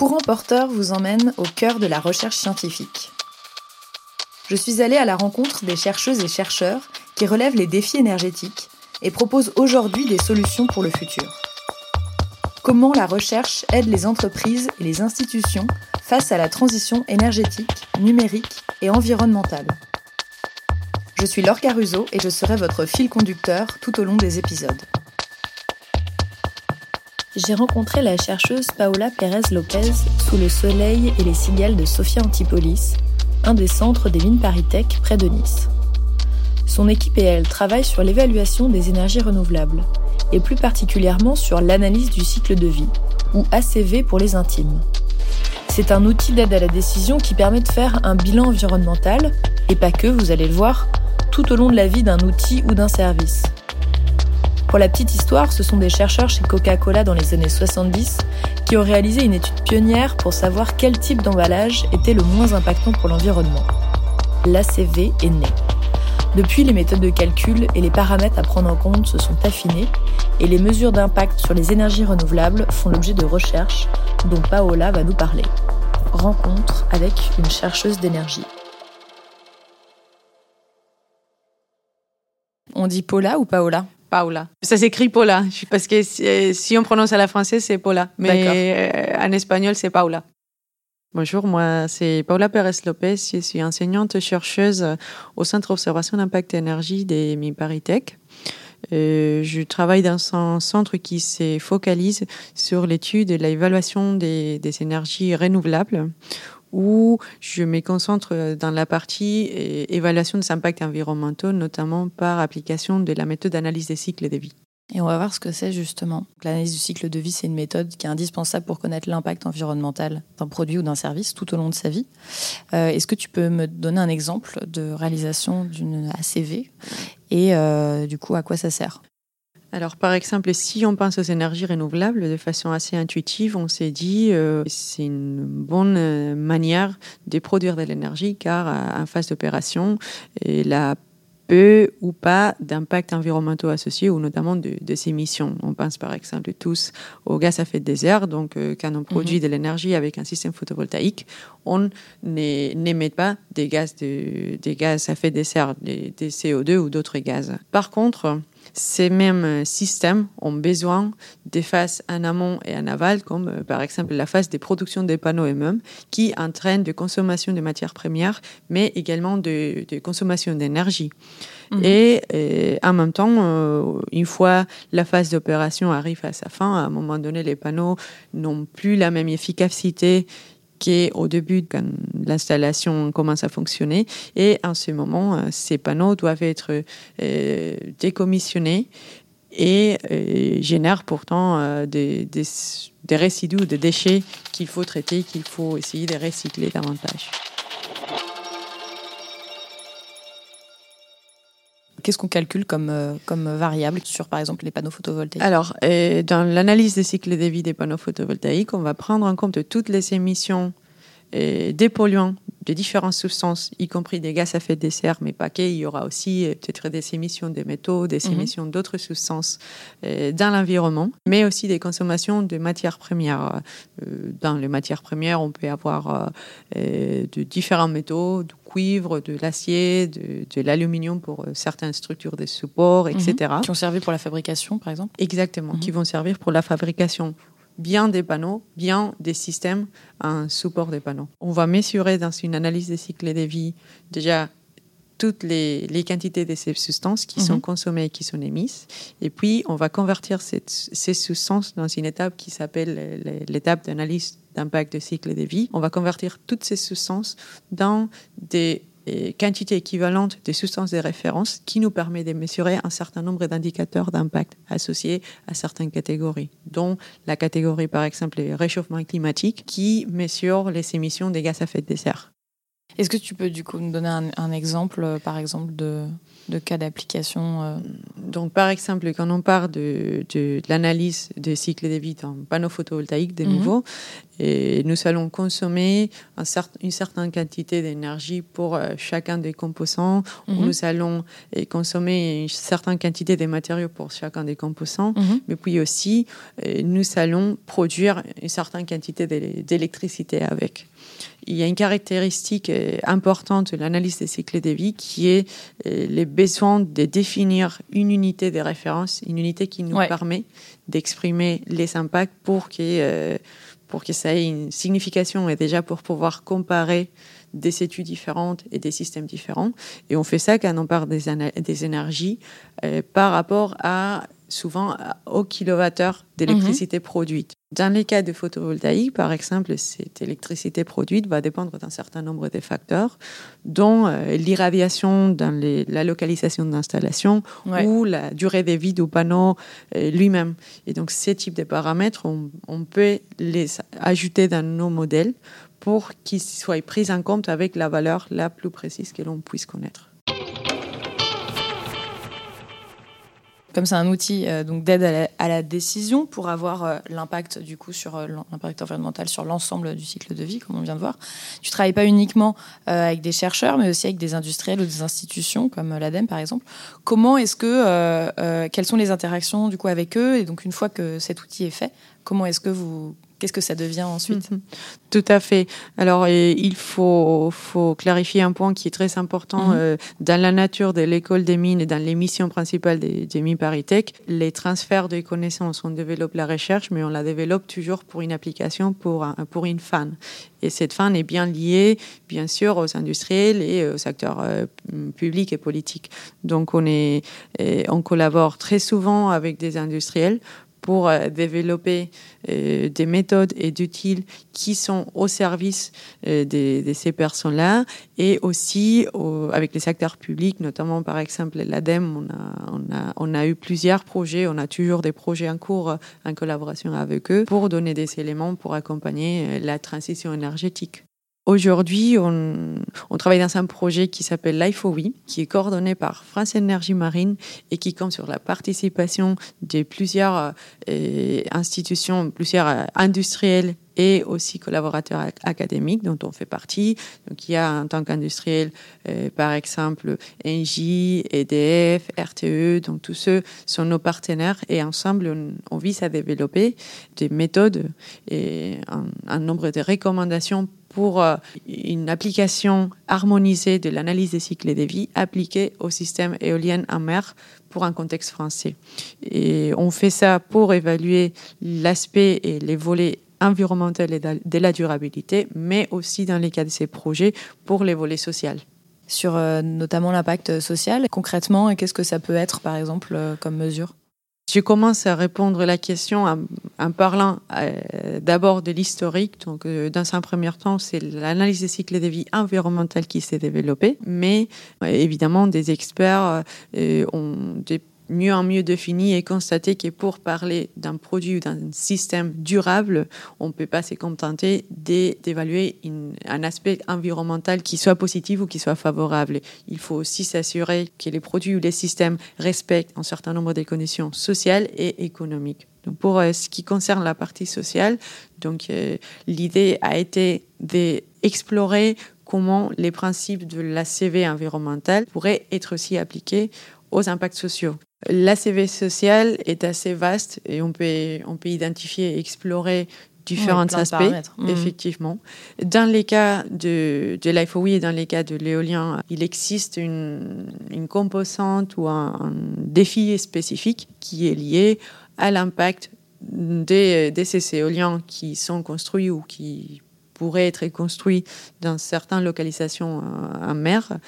Courant Porteur vous emmène au cœur de la recherche scientifique. Je suis allée à la rencontre des chercheuses et chercheurs qui relèvent les défis énergétiques et proposent aujourd'hui des solutions pour le futur. Comment la recherche aide les entreprises et les institutions face à la transition énergétique, numérique et environnementale? Je suis Laure Caruso et je serai votre fil conducteur tout au long des épisodes. J'ai rencontré la chercheuse Paola Pérez Lopez sous le soleil et les cigales de Sofia Antipolis, un des centres des mines Paritech près de Nice. Son équipe et elle travaillent sur l'évaluation des énergies renouvelables, et plus particulièrement sur l'analyse du cycle de vie, ou ACV pour les intimes. C'est un outil d'aide à la décision qui permet de faire un bilan environnemental, et pas que, vous allez le voir, tout au long de la vie d'un outil ou d'un service. Pour la petite histoire, ce sont des chercheurs chez Coca-Cola dans les années 70 qui ont réalisé une étude pionnière pour savoir quel type d'emballage était le moins impactant pour l'environnement. L'ACV est né. Depuis, les méthodes de calcul et les paramètres à prendre en compte se sont affinés et les mesures d'impact sur les énergies renouvelables font l'objet de recherches dont Paola va nous parler. Rencontre avec une chercheuse d'énergie. On dit Paula ou Paola? Paula. Ça s'écrit Paula, parce que si on prononce à la française, c'est Paula. Mais euh, en espagnol, c'est Paula. Bonjour, moi c'est Paula Pérez Lopez, je suis enseignante chercheuse au Centre d'observation d'impact énergie des MIPARITEC. Euh, je travaille dans un centre qui se focalise sur l'étude et l'évaluation des, des énergies renouvelables où je me concentre dans la partie euh, évaluation des impacts environnementaux, notamment par application de la méthode d'analyse des cycles de vie. Et on va voir ce que c'est justement. L'analyse du cycle de vie, c'est une méthode qui est indispensable pour connaître l'impact environnemental d'un produit ou d'un service tout au long de sa vie. Euh, Est-ce que tu peux me donner un exemple de réalisation d'une ACV et euh, du coup à quoi ça sert? Alors, par exemple, si on pense aux énergies renouvelables de façon assez intuitive, on s'est dit euh, c'est une bonne euh, manière de produire de l'énergie car euh, en phase d'opération, la peu ou pas d'impacts environnementaux associés ou notamment de, ces émissions. On pense par exemple tous au gaz à effet de désert. Donc, euh, quand on produit mhm. de l'énergie avec un système photovoltaïque, on n'émet pas des gaz, de, des gaz à effet de désert, des, des CO2 ou d'autres gaz. Par contre, ces mêmes systèmes ont besoin des phases en amont et en aval, comme euh, par exemple la phase des productions des panneaux eux-mêmes, qui entraînent de consommation de matières premières, mais également de, de consommation d'énergie. Mhm. Et, euh, en même temps, euh, une fois la phase d'opération arrive à sa fin, à un moment donné, les panneaux n'ont plus la même efficacité qu'au début quand l'installation commence à fonctionner. Et en ce moment, euh, ces panneaux doivent être décommissionnés et génèrent pourtant des, des, des résidus, des déchets qu'il faut traiter, qu'il faut essayer de recycler davantage. Qu'est-ce qu'on calcule comme, euh, comme variable sur, par exemple, les panneaux photovoltaïques? Alors, euh, dans l'analyse des cycles de vie des panneaux photovoltaïques, on va prendre en compte toutes les émissions euh, des polluants de différentes substances, y compris des gaz à effet de serre, mais pas que. Il y aura aussi peut-être des émissions de métaux, des mhm. émissions d'autres substances dans l'environnement, mais aussi des consommations de matières premières. dans les matières premières, on peut avoir de différents métaux, cuivre, de l'acier, de, l'aluminium pour euh, certaines structures de support, etc. Mhm. Qui ont servi pour la fabrication, par exemple? Exactement, qui mhm. vont servir pour la fabrication bien des panneaux, bien des systèmes en support des panneaux. On va mesurer dans une analyse des cycles de vie déjà toutes les, quantités de ces substances qui sont mhm. consommées et qui sont émises. Et puis, on va convertir ces substances dans une étape qui s'appelle l'étape d'analyse d'impact de cycle de vie. On va convertir toutes ces substances dans des euh, quantités équivalentes de substances de référence qui nous permet de mesurer un certain nombre d'indicateurs d'impact associés à certaines catégories, dont la catégorie par exemple réchauffement climatique qui mesure les émissions des gaz à effet de serre. Est-ce que tu peux du coup nous donner un, exemple, euh, par exemple, de, de cas d'application euh? Donc, par exemple, quand on parle de, de, l'analyse des cycles de vie en panneaux photovoltaïques, de mhm. nouveau, et nous allons consommer un une certaine quantité d'énergie pour euh, chacun des composants, mhm. nous allons consommer une certaine quantité de matériaux pour chacun des composants, mhm. mais puis aussi, nous allons produire une certaine quantité d'électricité avec il y a une caractéristique euh, importante de l'analyse des cycles de vie qui est euh, le besoin de définir une unité de référence, une unité qui nous permet d'exprimer les impacts pour que, euh, pour que ça ait une signification et déjà pour pouvoir comparer des études différentes et des systèmes différents. Et on fait ça quand on parle des, des énergies par rapport à souvent au kilowattheure d'électricité mhm. produite. Dans les cas de photovoltaïque, par exemple, cette électricité produite va dépendre d'un certain nombre de facteurs, dont euh, l'irradiation dans la localisation d'installation ou la durée de vie du panneau euh, lui-même. Et donc, ces types de paramètres, on, on peut les ajouter dans nos modèles pour qu'ils soient pris en compte avec la valeur la plus précise que l'on puisse connaître. Comme c'est un outil euh, donc d'aide à, la décision pour avoir euh, l'impact du coup sur euh, l'impact environnemental sur l'ensemble du cycle de vie, comme on vient de voir. Tu travailles pas uniquement avec des chercheurs, mais aussi avec des industriels ou des institutions comme l'ADEME par exemple. Comment est-ce que quelles sont les interactions du coup avec eux? Et donc une fois que cet outil est fait, comment est-ce que vous qu'est-ce que ça devient ensuite mhm. Tout à fait. Alors, il faut, faut clarifier un point qui est très important. Mhm. Euh, dans la nature de l'école des mines et dans les missions principales des, des mines Paritech, les transferts de connaissances, on développe la recherche, mais on la développe toujours pour une application, pour, pour une fan. Et cette fin est bien liée, bien sûr, aux industriels et aux acteurs euh, publics et politiques. Donc, on, est, on collabore très souvent avec des industriels pour euh, développer euh, des méthodes et d'outils qui sont au service euh, de, ces personnes-là et aussi avec les acteurs publics, notamment par exemple l'ADEME, on a, on, a, on a eu plusieurs projets, on a toujours des projets en cours en collaboration avec eux pour donner des éléments pour accompagner la transition énergétique. Aujourd'hui, on, travaille dans un projet qui s'appelle Life We, qui est coordonné par France Énergie Marine et qui compte sur la participation de plusieurs euh, institutions, plusieurs euh, industriels et aussi collaborateurs académiques dont on fait partie. Donc il y a en tant qu'industriel, euh, par exemple, Engie, EDF, RTE, donc tous ceux sont nos partenaires et ensemble on, vise à développer des méthodes et un, un nombre de recommandations pour euh, une application harmonisée de l'analyse des cycles de vie appliquée au système éolien en mer pour un contexte français. Et on fait ça pour évaluer l'aspect et les volets environnementaux et de la durabilité, mais aussi dans les cas de ces projets pour les volets sociaux sur euh, notamment l'impact social. Concrètement, qu'est-ce que ça peut être, par exemple, euh, comme mesure? Je commence à répondre à la question en, parlant euh, d'abord de l'historique. Donc, dans un premier temps, c'est l'analyse des cycles de vie environnementale qui s'est développée, mais évidemment, des experts ont des mieux en mieux défini et constaté que pour parler d'un produit ou d'un système durable, on ne peut pas se contenter d'évaluer un aspect environnemental qui soit positif ou qui soit favorable. Il faut aussi s'assurer que les produits ou les systèmes respectent un certain nombre de conditions sociales et économiques. Donc pour euh, ce qui concerne la partie sociale, donc euh, l'idée a été d'explorer comment les principes de la CV environnementale pourraient être aussi appliqués aux impacts sociaux. L'ACV social est assez vaste et on peut, on peut identifier et explorer différents aspects, mmh. effectivement. Dans les cas de, de l'IFOWI et dans les cas de l'éolien, il existe une, une composante ou un, défi spécifique qui est lié à l'impact des, des ces éoliens qui sont construits ou qui pourraient être construits dans certaines localisations en mer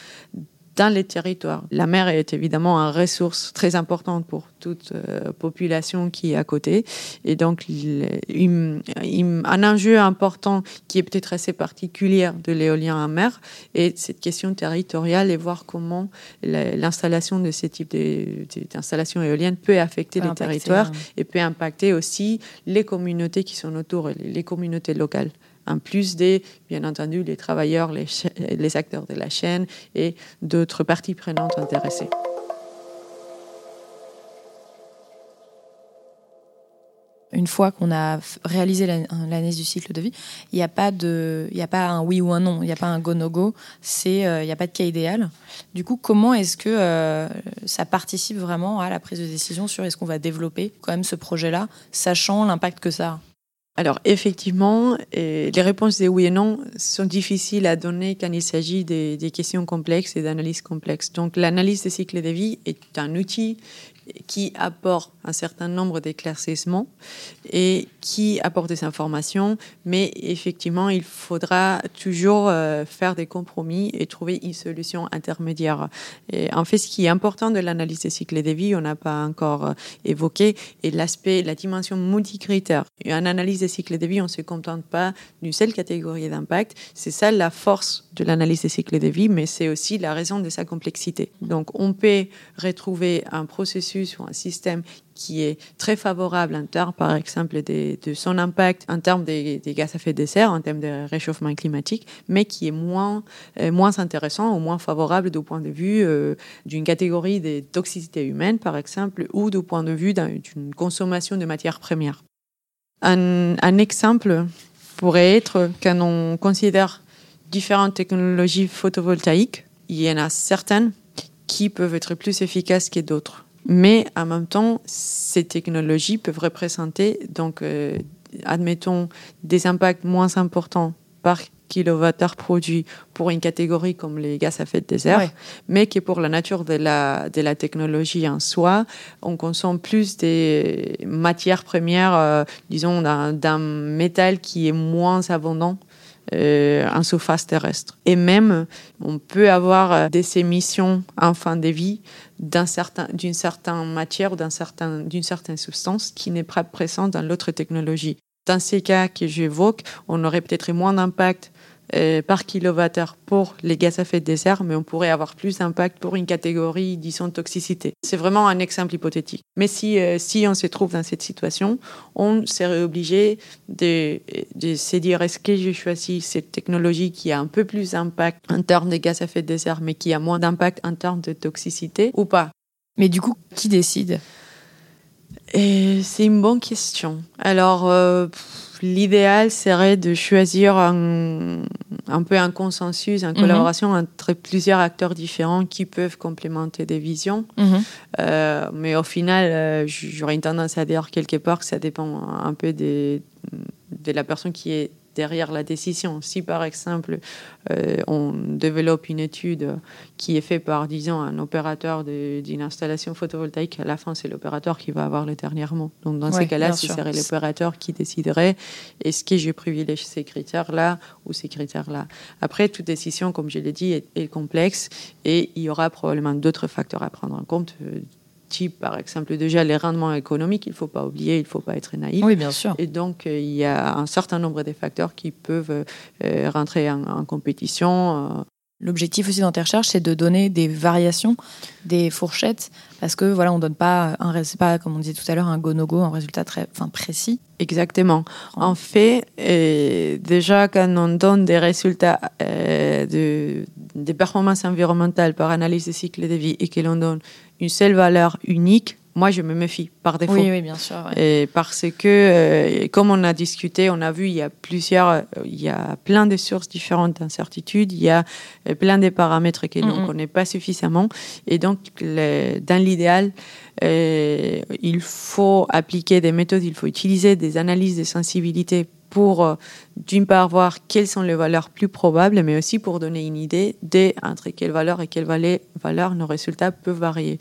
dans les territoires. La mer est évidemment une ressource très importante pour toute euh, population qui est à côté. Et donc, il, un enjeu important qui est peut-être assez particulier de l'éolien en mer est cette question territoriale et voir comment l'installation de ce type d'installation éolienne peut affecter les territoires et peut impacter aussi les communautés qui sont autour, les communautés locales en plus des, bien entendu, les travailleurs, les, acteurs de la chaîne et d'autres parties prenantes intéressées. une fois qu'on a réalisé l'analyse du cycle de vie, il n'y a pas de, il a pas un oui ou un non, il n'y a pas un go no go, c'est, euh, il n'y a pas de cas idéal. Du coup, comment est-ce que euh, ça participe vraiment à la prise de décision sur est-ce qu'on va développer quand même ce projet-là, sachant l'impact que ça a? Alors effectivement, les réponses des oui et non sont difficiles à donner quand il s'agit des questions complexes et d'analyses complexes. Donc l'analyse des cycles de vie est un outil qui apporte un certain nombre d'éclaircissements et qui apporte des informations, mais effectivement, il faudra toujours euh, faire des compromis et trouver une solution intermédiaire. Et en fait, ce qui est important de l'analyse des cycles de vie, on n'a pas encore euh, évoqué, est l'aspect, la dimension multicritère. Une analyse des cycles de vie, on ne se contente pas d'une seule catégorie d'impact. C'est ça la force de l'analyse des cycles de vie, mais c'est aussi la raison de sa complexité. Donc, on peut retrouver un processus ou un système qui est très favorable en termes, par exemple, de, son impact en termes des, gaz à effet de serre, en termes de réchauffement climatique, mais qui est moins, euh, moins intéressant ou moins favorable du point de vue euh, d'une catégorie de toxicité humaine, par exemple, ou du point de vue d'une consommation de matières premières. Un, un exemple pourrait être quand on considère différentes technologies photovoltaïques, il y en a certaines qui peuvent être plus efficaces que d'autres. Mais en même temps, ces technologies peuvent représenter, donc, euh, admettons, des impacts moins importants par kilowattheure produit pour une catégorie comme les gaz à effet de désert, mais qui pour la nature de la, de la technologie en soi, on consomme plus des matières premières, euh, disons, d'un métal qui est moins abondant euh, en surface terrestre. Et même, on peut avoir euh, des émissions en fin de vie d'une certain, certaine matière ou d'une certain, certaine substance qui n'est pas présente dans l'autre technologie. Dans ces cas que j'évoque, on aurait peut-être moins d'impact euh, par kilowattheure pour les gaz à effet de serre, mais on pourrait avoir plus d'impact pour une catégorie, disons, de toxicité. C'est vraiment un exemple hypothétique. Mais si, euh, si on se trouve dans cette situation, on serait obligé de, de se dire est-ce que je choisis cette technologie qui a un peu plus d'impact en termes de gaz à effet de serre, mais qui a moins d'impact en termes de toxicité ou pas? Mais du coup, qui décide? C'est une bonne question. Alors, euh, l'idéal serait de choisir un, un, peu un consensus, une mhm. collaboration entre plusieurs acteurs différents qui peuvent complémenter des visions. Mhm. Euh, mais au final, euh, j'aurais une tendance à dire quelque part que ça dépend un peu des, de la personne qui est derrière la décision. Si par exemple euh, on développe une étude qui est faite par, disons, un opérateur d'une installation photovoltaïque, à la fin c'est l'opérateur qui va avoir le dernier mot. Donc dans ces cas-là, ce serait l'opérateur qui déciderait est-ce que je privilégie ces critères-là ou ces critères-là. Après, toute décision, comme je l'ai dit, est, est, complexe et il y aura probablement d'autres facteurs à prendre en compte euh, type, par exemple, déjà les rendements économiques, il ne faut pas oublier, il ne faut pas être naïf. Oui, bien sûr. Et donc, euh, il y a un certain nombre de facteurs qui peuvent euh, rentrer en, compétition. Euh. L'objectif aussi dans tes recherches, c'est de donner des variations, des fourchettes, parce que voilà, on donne pas un, pas comme on disait tout à l'heure, un go no go, un résultat très, enfin précis. Exactement. En fait, déjà quand on donne des résultats de, des performances environnementales par analyse des cycles de vie et que l'on donne une seule valeur unique, moi, je me méfie par défaut. Oui, oui bien sûr. Et parce que, euh, comme on a discuté, on a vu, il y a plusieurs, euh, il y a plein de sources différentes d'incertitudes, il y a euh, plein de paramètres que l'on ne connaît pas suffisamment. Et donc, dans l'idéal, il faut appliquer des méthodes, il faut utiliser des analyses de sensibilité pour, d'une part, voir quelles sont les valeurs plus probables, mais aussi pour donner une idée de entre quelles valeurs et quelles valeurs nos résultats peuvent varier.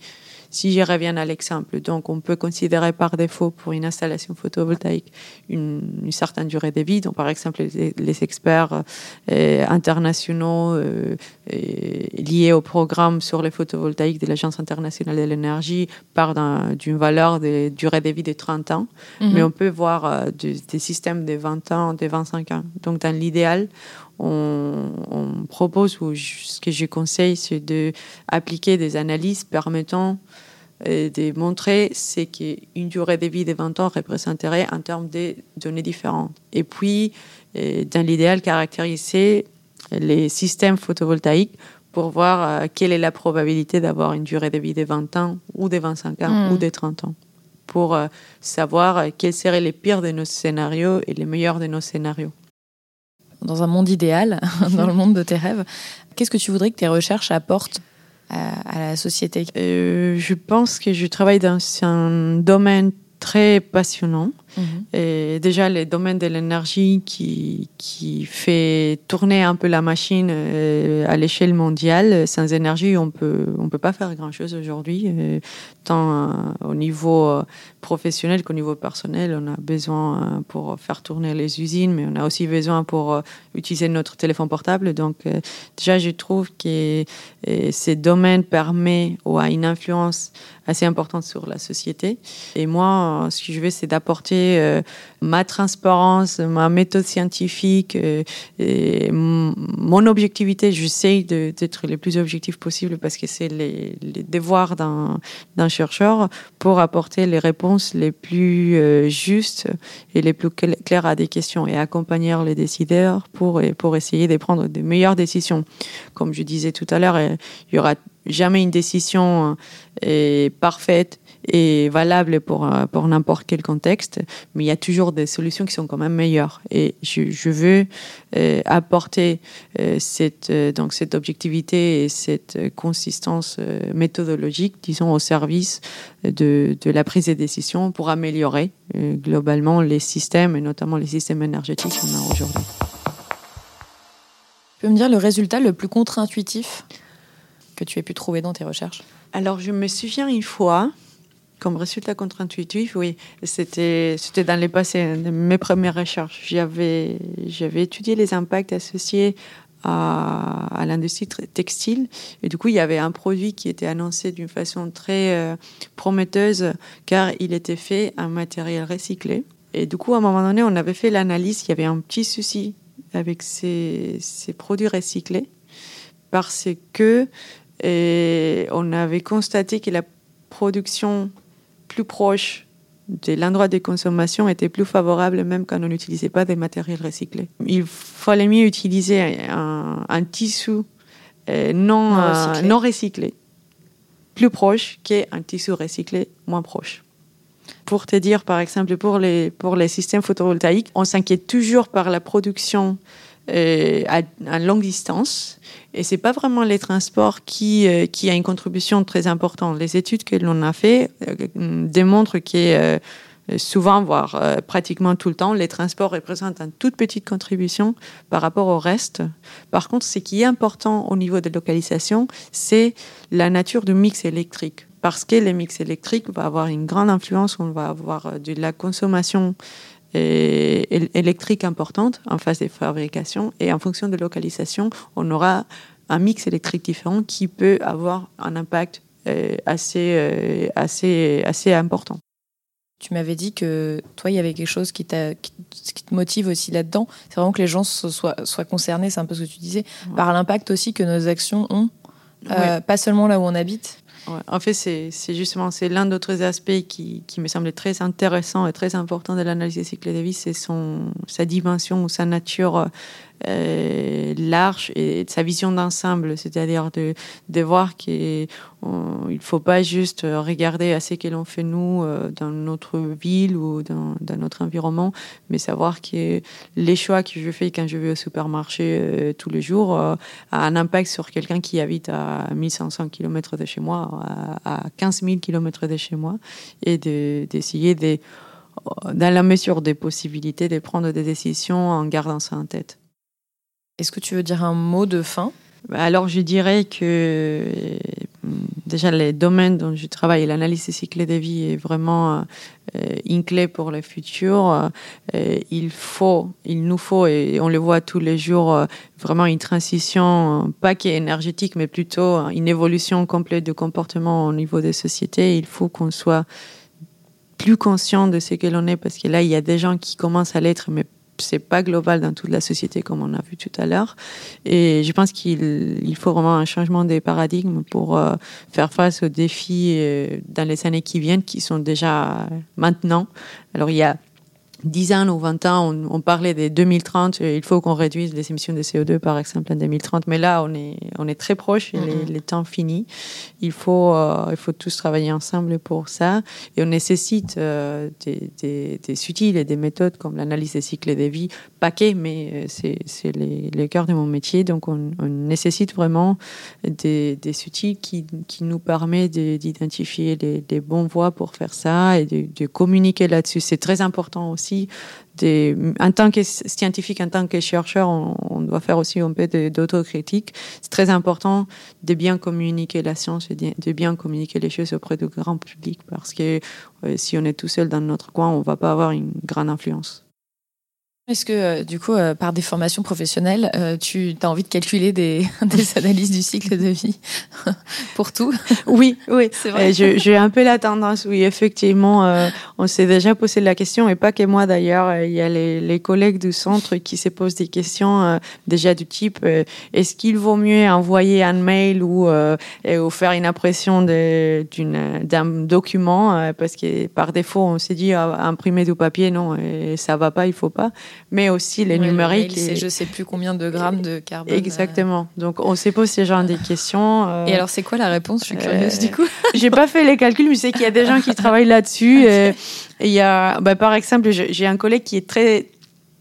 Si je reviens à l'exemple, donc on peut considérer par défaut pour une installation photovoltaïque une, certaine durée de vie. Donc par exemple, les, experts euh, internationaux euh, liés au programme sur les photovoltaïques de l'Agence internationale de l'énergie parlent d'une valeur de durée de vie de 30 ans, mhm. mais on peut voir euh, des, systèmes de 20 ans, de 25 ans. Donc dans l'idéal, on, on, propose, ou ce que je conseille, c'est d'appliquer des analyses permettant de montrer, c'est qu'une durée de vie de 20 ans représenterait en termes de données différentes. Et puis, dans l'idéal, caractériser les systèmes photovoltaïques pour voir quelle est la probabilité d'avoir une durée de vie de 20 ans ou de 25 ans ou de 30 ans pour savoir quels seraient les pires de nos scénarios et les meilleurs de nos scénarios dans un monde idéal, dans le monde de tes rêves, qu'est-ce que tu voudrais que tes recherches apportent à, la société? Euh, Je pense que je travaille dans un domaine très passionnant. Mhm. Et déjà, le domaine de l'énergie qui, qui fait tourner un peu la machine euh, à l'échelle mondiale. Sans énergie, on peut, on peut pas faire grand-chose aujourd'hui, euh, tant au niveau professionnel qu'au niveau personnel. On a besoin pour faire tourner les usines, mais on a aussi besoin pour utiliser notre téléphone portable. Donc, déjà, je trouve que ces domaines permettent ou a une influence assez importante sur la société. Et moi, ce que je veux, c'est d'apporter euh, ma transparence, ma méthode scientifique, euh, et mon objectivité. J'essaie d'être le plus objectif possible parce que c'est les, devoirs d'un chercheur pour apporter les réponses les plus euh, justes et les plus claires à des questions et accompagner les décideurs pour, pour essayer de prendre de meilleures décisions. Comme je disais tout à l'heure, il y aura jamais une décision parfaite et valable pour, euh, pour n'importe quel contexte, mais il y a toujours des solutions qui sont quand même meilleures. Et je, je veux euh, apporter cette, donc cette objectivité et cette consistance méthodologique, disons, au service de, de la prise de décision pour améliorer globalement les systèmes, et notamment les systèmes énergétiques qu'on a aujourd'hui. Tu peux me dire le résultat le plus contre-intuitif que tu aies pu trouver dans tes recherches? Alors, je me souviens une fois, comme résultat contre-intuitif, oui, c'était, dans les passés, mes premières recherches. J'avais, étudié les impacts associés à, l'industrie textile. Et du coup, il y avait un produit qui était annoncé d'une façon très euh, prometteuse car il était fait en matériel recyclé. Et du coup, à un moment donné, on avait fait l'analyse qu'il y avait un petit souci avec ces, ces produits recyclés parce que on avait constaté que la production plus proche de l'endroit de consommation était plus favorable même quand on n'utilisait pas des matériels recyclés. Il fallait mieux utiliser un, tissu euh, non, non, euh, recyclé. non recyclé, plus proche qu'un tissu recyclé moins proche. Pour te dire, par exemple, pour les, pour les systèmes photovoltaïques, on s'inquiète toujours par la production euh, à, longue distance. Et c'est pas vraiment les transports qui, euh, qui a une contribution très importante. Les études que l'on a fait euh, démontrent que souvent, voire pratiquement tout le temps, les transports représentent une toute petite contribution par rapport au reste. Par contre, ce qui est important au niveau de localisation, c'est la nature du mix électrique. Parce que le mix électrique va avoir une grande influence, on va avoir de la consommation électrique importante en phase de fabrication et en fonction de localisation, on aura un mix électrique différent qui peut avoir un impact euh, assez, euh, assez, assez important. Tu m'avais dit que toi, il y avait quelque chose qui, qui te motive aussi là-dedans. C'est vraiment que les gens soient, soient concernés, c'est un peu ce que tu disais, par l'impact aussi que nos actions ont, euh, pas seulement là où on habite, en fait, c'est justement c'est l'un d'autres aspects qui, me semble très intéressant et très important de l'analyse des cycles de vie, c'est sa dimension ou sa nature euh, large et de sa vision d'ensemble, c'est-à-dire de, de voir qu'il ne faut pas juste regarder à ce que l'on fait nous euh, dans notre ville ou dans, notre environnement, mais savoir que les choix que je fais quand je vais au supermarché euh, tous les jours a un impact sur quelqu'un qui habite à 1500 km de chez moi, à, à 15 000 km de chez moi, et d'essayer de, dans la mesure des possibilités, de prendre des décisions en gardant ça en tête. Est-ce que tu veux dire un mot de fin? Bah, alors, je dirais que euh, déjà les domaines dont je travaille, l'analyse des cycles de vie est vraiment euh, une clé pour le futur. Euh, il faut, il nous faut, et on le voit tous les jours, vraiment une transition, pas qu'énergétique, mais plutôt une évolution complète du comportement au niveau des sociétés. Il faut qu'on soit plus conscient de ce que l'on est, parce que là, il y a des gens qui commencent à l'être, mais c'est pas global dans toute la société comme on a vu tout à l'heure. Et je pense qu'il faut vraiment un changement des paradigmes pour euh, faire face aux défis euh, dans les années qui viennent, qui sont déjà maintenant. Alors il y a 10 ans ou 20 ans, on, on parlait des 2030, il faut qu'on réduise les émissions de CO2 par exemple en 2030, mais là on est, on est très proche, mm -hmm. les, temps finis. Il faut, euh, il faut tous travailler ensemble pour ça et on nécessite euh, des, des, des, outils et des méthodes comme l'analyse des cycles de vie, paquet, mais euh, c'est le cœur de mon métier, donc on, on nécessite vraiment des, des outils qui, qui nous permettent d'identifier les, les bons voies pour faire ça et de, de communiquer là-dessus. C'est très important aussi en tant que scientifique, en tant que chercheur, on, on doit faire aussi un peu d'autocritique. C'est très important de bien communiquer la science et de bien communiquer les choses auprès du grand public parce que euh, si on est tout seul dans notre coin, on ne va pas avoir une grande influence. Est-ce que, euh, du coup, euh, par des formations professionnelles, euh, tu as envie de calculer des, des analyses du cycle de vie pour tout? Oui, oui, c'est vrai. J'ai un peu la tendance, oui, effectivement. On s'est déjà posé la question, et pas que moi d'ailleurs. Il y a les, les, collègues du centre qui se posent des questions déjà du type est-ce qu'il vaut mieux envoyer un mail ou, ou faire une impression d'un document Parce que par défaut, on s'est dit ah, imprimer du papier, non, et ça va pas, il faut pas mais aussi les ouais, numériques. C'est je sais plus combien de grammes de carbone. Exactement. Donc on s'est posé ce genre de questions. Euh, et alors c'est quoi la réponse? Je suis curieuse euh, du coup. J'ai pas fait les calculs, mais c'est qu'il y a des gens qui travaillent là-dessus. okay. Il y a, bah, par exemple, j'ai un collègue qui est très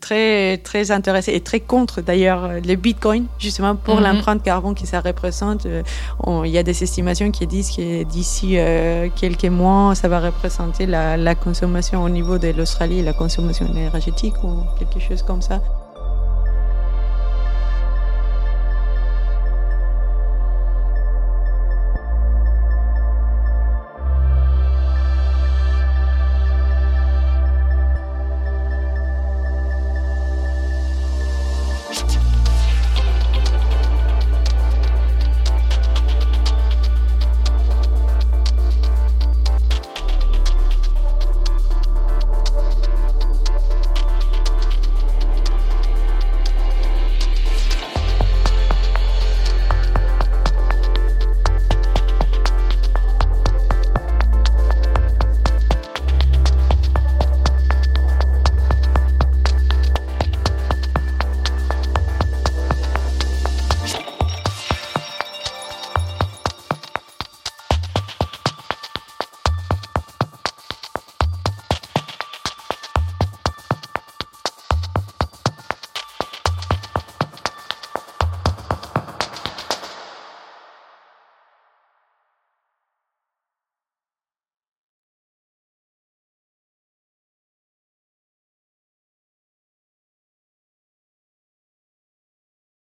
très très intéressé et très contre d'ailleurs les bitcoins justement pour mm -hmm. l'empreinte carbone que ça représente. On, il y a des estimations qui disent que d'ici euh, quelques mois, ça va représenter la, la consommation au niveau de l'Australie, la consommation énergétique ou quelque chose comme ça.